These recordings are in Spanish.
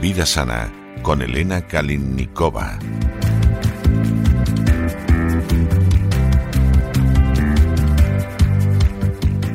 Vida Sana con Elena Kalinnikova.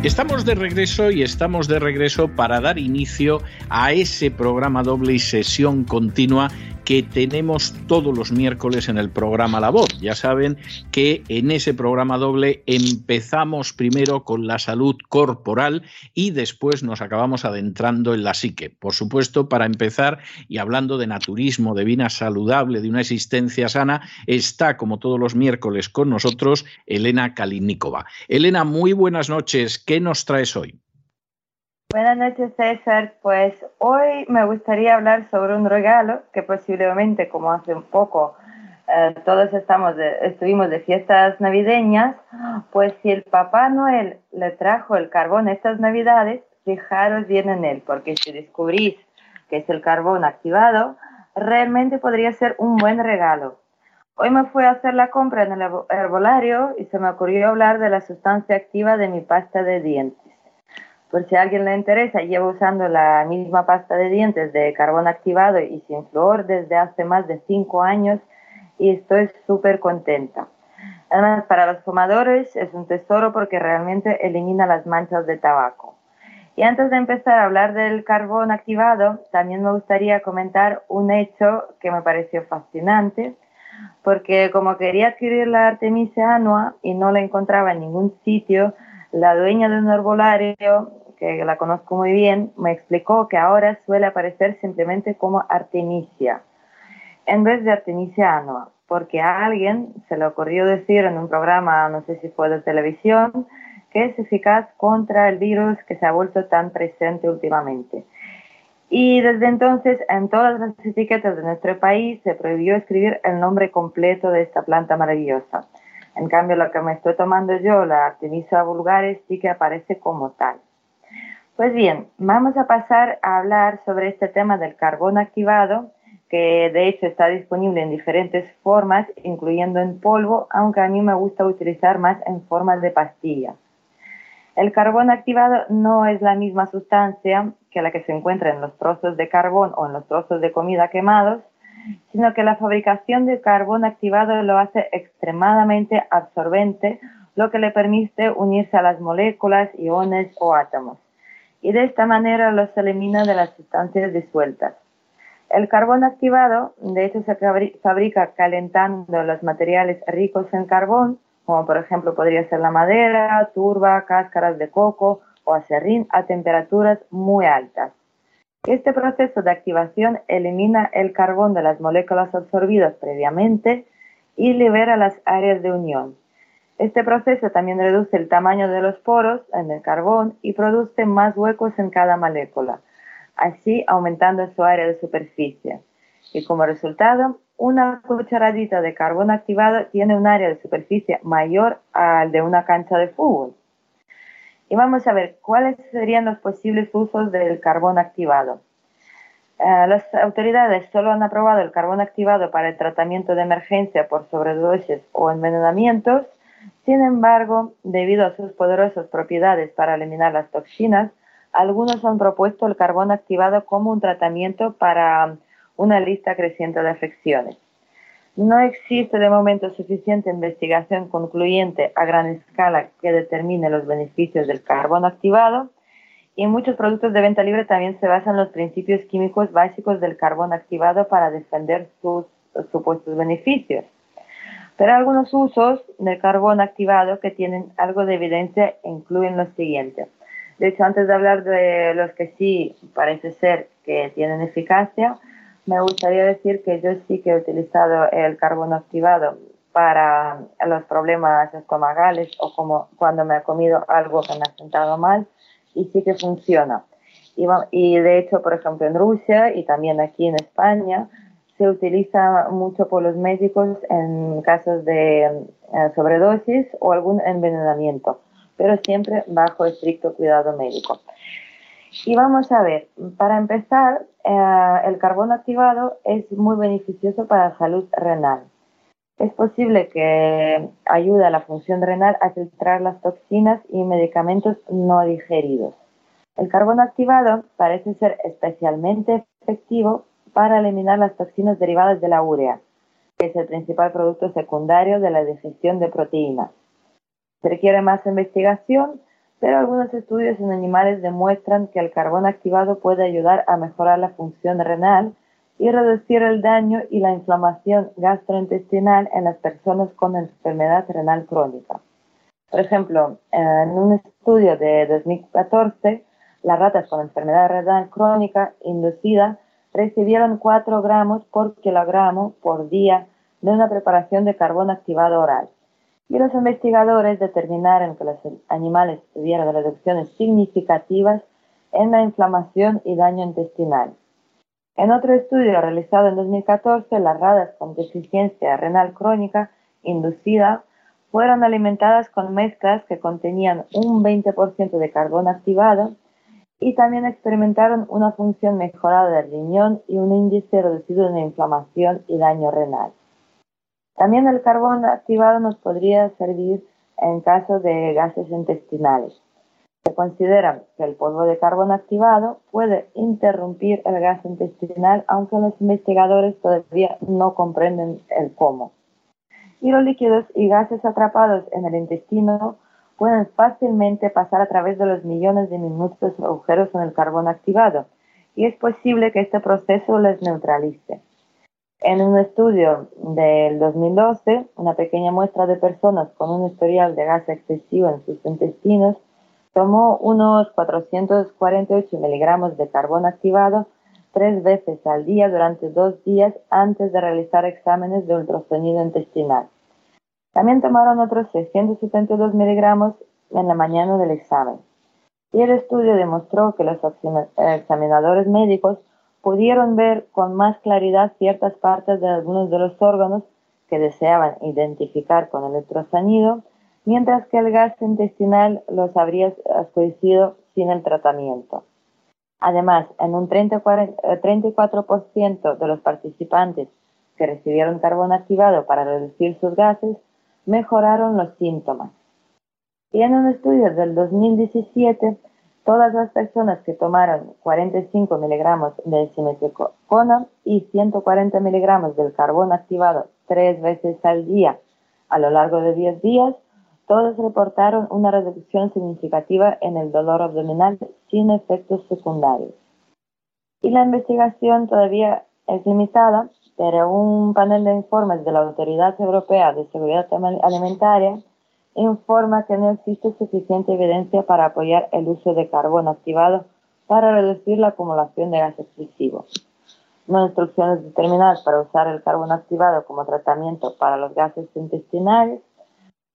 Estamos de regreso y estamos de regreso para dar inicio a ese programa doble y sesión continua que tenemos todos los miércoles en el programa La Voz. Ya saben que en ese programa doble empezamos primero con la salud corporal y después nos acabamos adentrando en la psique. Por supuesto, para empezar y hablando de naturismo, de vida saludable, de una existencia sana, está como todos los miércoles con nosotros Elena Kalinikova. Elena, muy buenas noches. ¿Qué nos traes hoy? Buenas noches, César. Pues hoy me gustaría hablar sobre un regalo que posiblemente, como hace un poco eh, todos estamos estuvimos de fiestas navideñas, pues si el Papá Noel le trajo el carbón estas navidades, fijaros bien en él, porque si descubrís que es el carbón activado, realmente podría ser un buen regalo. Hoy me fui a hacer la compra en el herbolario y se me ocurrió hablar de la sustancia activa de mi pasta de dientes. Por si a alguien le interesa, llevo usando la misma pasta de dientes de carbón activado y sin flor desde hace más de cinco años y estoy súper contenta. Además, para los fumadores es un tesoro porque realmente elimina las manchas de tabaco. Y antes de empezar a hablar del carbón activado, también me gustaría comentar un hecho que me pareció fascinante, porque como quería adquirir la Artemisia annua y no la encontraba en ningún sitio, la dueña de un herbolario que la conozco muy bien, me explicó que ahora suele aparecer simplemente como Artemisia, en vez de Artemisia annua, porque a alguien se le ocurrió decir en un programa, no sé si fue de televisión, que es eficaz contra el virus que se ha vuelto tan presente últimamente. Y desde entonces, en todas las etiquetas de nuestro país se prohibió escribir el nombre completo de esta planta maravillosa. En cambio, lo que me estoy tomando yo, la Artemisia vulgaris, sí que aparece como tal. Pues bien, vamos a pasar a hablar sobre este tema del carbón activado, que de hecho está disponible en diferentes formas, incluyendo en polvo, aunque a mí me gusta utilizar más en forma de pastilla. El carbón activado no es la misma sustancia que la que se encuentra en los trozos de carbón o en los trozos de comida quemados, sino que la fabricación de carbón activado lo hace extremadamente absorbente, lo que le permite unirse a las moléculas, iones o átomos y de esta manera los elimina de las sustancias disueltas. El carbón activado, de hecho, se fabrica calentando los materiales ricos en carbón, como por ejemplo podría ser la madera, turba, cáscaras de coco o acerrín a temperaturas muy altas. Este proceso de activación elimina el carbón de las moléculas absorbidas previamente y libera las áreas de unión. Este proceso también reduce el tamaño de los poros en el carbón y produce más huecos en cada molécula, así aumentando su área de superficie. Y como resultado, una cucharadita de carbón activado tiene un área de superficie mayor al de una cancha de fútbol. Y vamos a ver cuáles serían los posibles usos del carbón activado. Eh, las autoridades solo han aprobado el carbón activado para el tratamiento de emergencia por sobredosis o envenenamientos sin embargo, debido a sus poderosas propiedades para eliminar las toxinas, algunos han propuesto el carbón activado como un tratamiento para una lista creciente de afecciones. No existe de momento suficiente investigación concluyente a gran escala que determine los beneficios del carbón activado y muchos productos de venta libre también se basan en los principios químicos básicos del carbón activado para defender sus supuestos beneficios. Pero algunos usos del carbón activado que tienen algo de evidencia incluyen lo siguiente. De hecho, antes de hablar de los que sí parece ser que tienen eficacia, me gustaría decir que yo sí que he utilizado el carbono activado para los problemas estomagales o como cuando me he comido algo que me ha sentado mal y sí que funciona. Y, de hecho, por ejemplo, en Rusia y también aquí en España se utiliza mucho por los médicos en casos de eh, sobredosis o algún envenenamiento, pero siempre bajo estricto cuidado médico. Y vamos a ver, para empezar, eh, el carbono activado es muy beneficioso para la salud renal. Es posible que ayude a la función renal a filtrar las toxinas y medicamentos no digeridos. El carbono activado parece ser especialmente efectivo para eliminar las toxinas derivadas de la urea, que es el principal producto secundario de la digestión de proteínas. Se requiere más investigación, pero algunos estudios en animales demuestran que el carbono activado puede ayudar a mejorar la función renal y reducir el daño y la inflamación gastrointestinal en las personas con enfermedad renal crónica. Por ejemplo, en un estudio de 2014, las ratas con enfermedad renal crónica inducida recibieron 4 gramos por kilogramo por día de una preparación de carbono activado oral. Y los investigadores determinaron que los animales tuvieron reducciones significativas en la inflamación y daño intestinal. En otro estudio realizado en 2014, las ratas con deficiencia renal crónica inducida fueron alimentadas con mezclas que contenían un 20% de carbono activado y también experimentaron una función mejorada del riñón y un índice reducido de inflamación y daño renal. También el carbono activado nos podría servir en caso de gases intestinales. Se considera que el polvo de carbono activado puede interrumpir el gas intestinal, aunque los investigadores todavía no comprenden el cómo. Y los líquidos y gases atrapados en el intestino pueden fácilmente pasar a través de los millones de minutos agujeros en el carbono activado, y es posible que este proceso les neutralice. En un estudio del 2012, una pequeña muestra de personas con un historial de gas excesivo en sus intestinos tomó unos 448 miligramos de carbono activado tres veces al día durante dos días antes de realizar exámenes de ultrasonido intestinal. También tomaron otros 672 miligramos en la mañana del examen. Y el estudio demostró que los examinadores médicos pudieron ver con más claridad ciertas partes de algunos de los órganos que deseaban identificar con el ultrasonido mientras que el gas intestinal los habría oscurecido sin el tratamiento. Además, en un 34% de los participantes que recibieron carbono activado para reducir sus gases, mejoraron los síntomas. Y en un estudio del 2017, todas las personas que tomaron 45 miligramos de simetricona y 140 miligramos del carbono activado tres veces al día a lo largo de 10 días todos reportaron una reducción significativa en el dolor abdominal sin efectos secundarios. Y la investigación todavía es limitada, pero un panel de informes de la Autoridad Europea de Seguridad Alimentaria informa que no existe suficiente evidencia para apoyar el uso de carbono activado para reducir la acumulación de gas excesivo. No hay instrucciones determinadas para usar el carbono activado como tratamiento para los gases intestinales,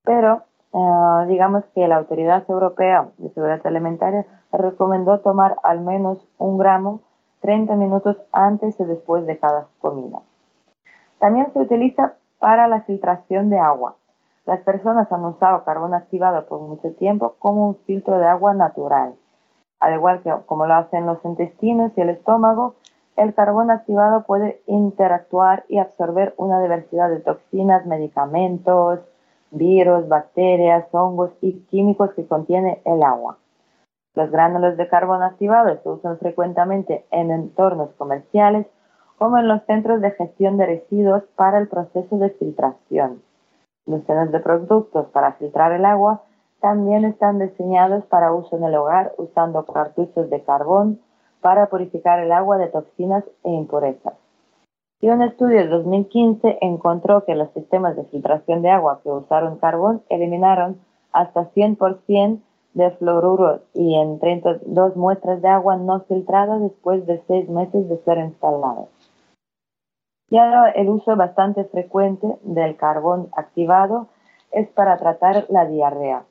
pero eh, digamos que la Autoridad Europea de Seguridad Alimentaria recomendó tomar al menos un gramo 30 minutos antes y después de cada comida. También se utiliza para la filtración de agua. Las personas han usado carbón activado por mucho tiempo como un filtro de agua natural. Al igual que como lo hacen los intestinos y el estómago, el carbón activado puede interactuar y absorber una diversidad de toxinas, medicamentos, virus, bacterias, hongos y químicos que contiene el agua. Los gránulos de carbono activados se usan frecuentemente en entornos comerciales como en los centros de gestión de residuos para el proceso de filtración. Los centros de productos para filtrar el agua también están diseñados para uso en el hogar usando cartuchos de carbón para purificar el agua de toxinas e impurezas y un estudio de 2015 encontró que los sistemas de filtración de agua que usaron carbón eliminaron hasta 100% de fluoruro y en 32 muestras de agua no filtrada después de seis meses de ser instaladas. Y ahora el uso bastante frecuente del carbón activado es para tratar la diarrea.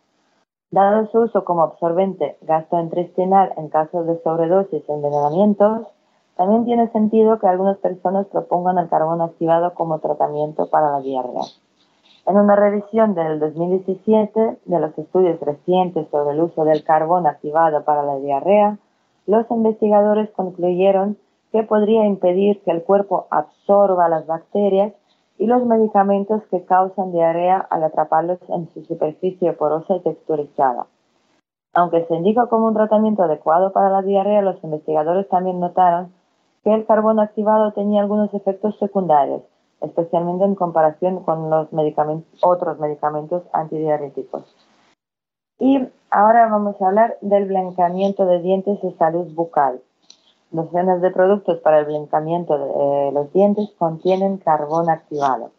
Dado su uso como absorbente gastrointestinal en caso de sobredosis o envenenamientos, también tiene sentido que algunas personas propongan el carbón activado como tratamiento para la diarrea. En una revisión del 2017 de los estudios recientes sobre el uso del carbón activado para la diarrea, los investigadores concluyeron que podría impedir que el cuerpo absorba las bacterias y los medicamentos que causan diarrea al atraparlos en su superficie porosa y texturizada. Aunque se indica como un tratamiento adecuado para la diarrea, los investigadores también notaron que el carbón activado tenía algunos efectos secundarios, especialmente en comparación con los otros medicamentos antidiarréticos. Y ahora vamos a hablar del blanqueamiento de dientes y salud bucal. Docenas de productos para el blancamiento de eh, los dientes contienen carbón activado.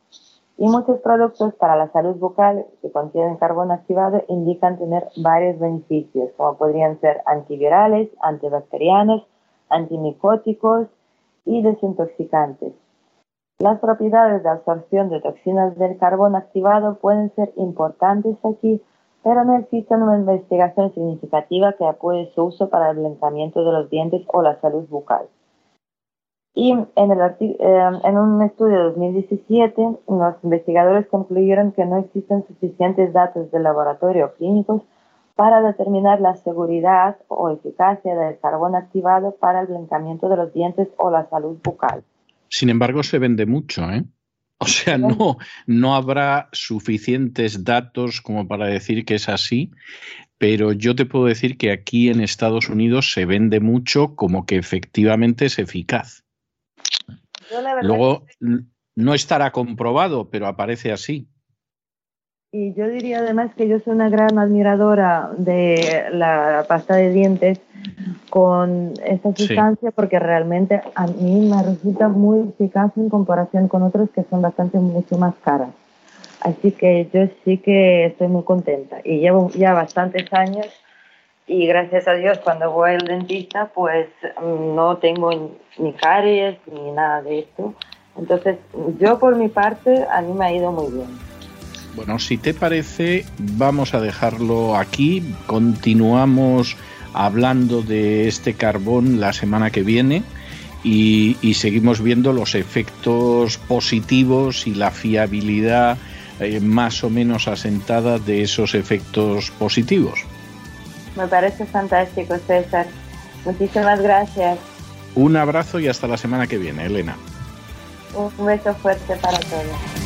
Y muchos productos para la salud bucal que contienen carbón activado indican tener varios beneficios, como podrían ser antivirales, antibacterianos, antimicóticos y desintoxicantes. Las propiedades de absorción de toxinas del carbón activado pueden ser importantes aquí pero no existe una investigación significativa que apoye su uso para el blanqueamiento de los dientes o la salud bucal. Y en, eh, en un estudio de 2017, los investigadores concluyeron que no existen suficientes datos de laboratorio clínicos para determinar la seguridad o eficacia del carbón activado para el blanqueamiento de los dientes o la salud bucal. Sin embargo, se vende mucho, ¿eh? O sea, no, no habrá suficientes datos como para decir que es así, pero yo te puedo decir que aquí en Estados Unidos se vende mucho como que efectivamente es eficaz. Luego no estará comprobado, pero aparece así. Y yo diría además que yo soy una gran admiradora de la pasta de dientes con esta sustancia porque realmente a mí me resulta muy eficaz en comparación con otros que son bastante mucho más caras. Así que yo sí que estoy muy contenta y llevo ya bastantes años y gracias a Dios cuando voy al dentista pues no tengo ni caries ni nada de esto. Entonces yo por mi parte a mí me ha ido muy bien. Bueno, si te parece, vamos a dejarlo aquí. Continuamos hablando de este carbón la semana que viene y, seguimos viendo los efectos positivos y la fiabilidad eh, más o menos asentada de esos efectos positivos. Me parece fantástico, César. Muchísimas gracias. Un abrazo y hasta la semana que viene, Elena. Un beso fuerte para todos.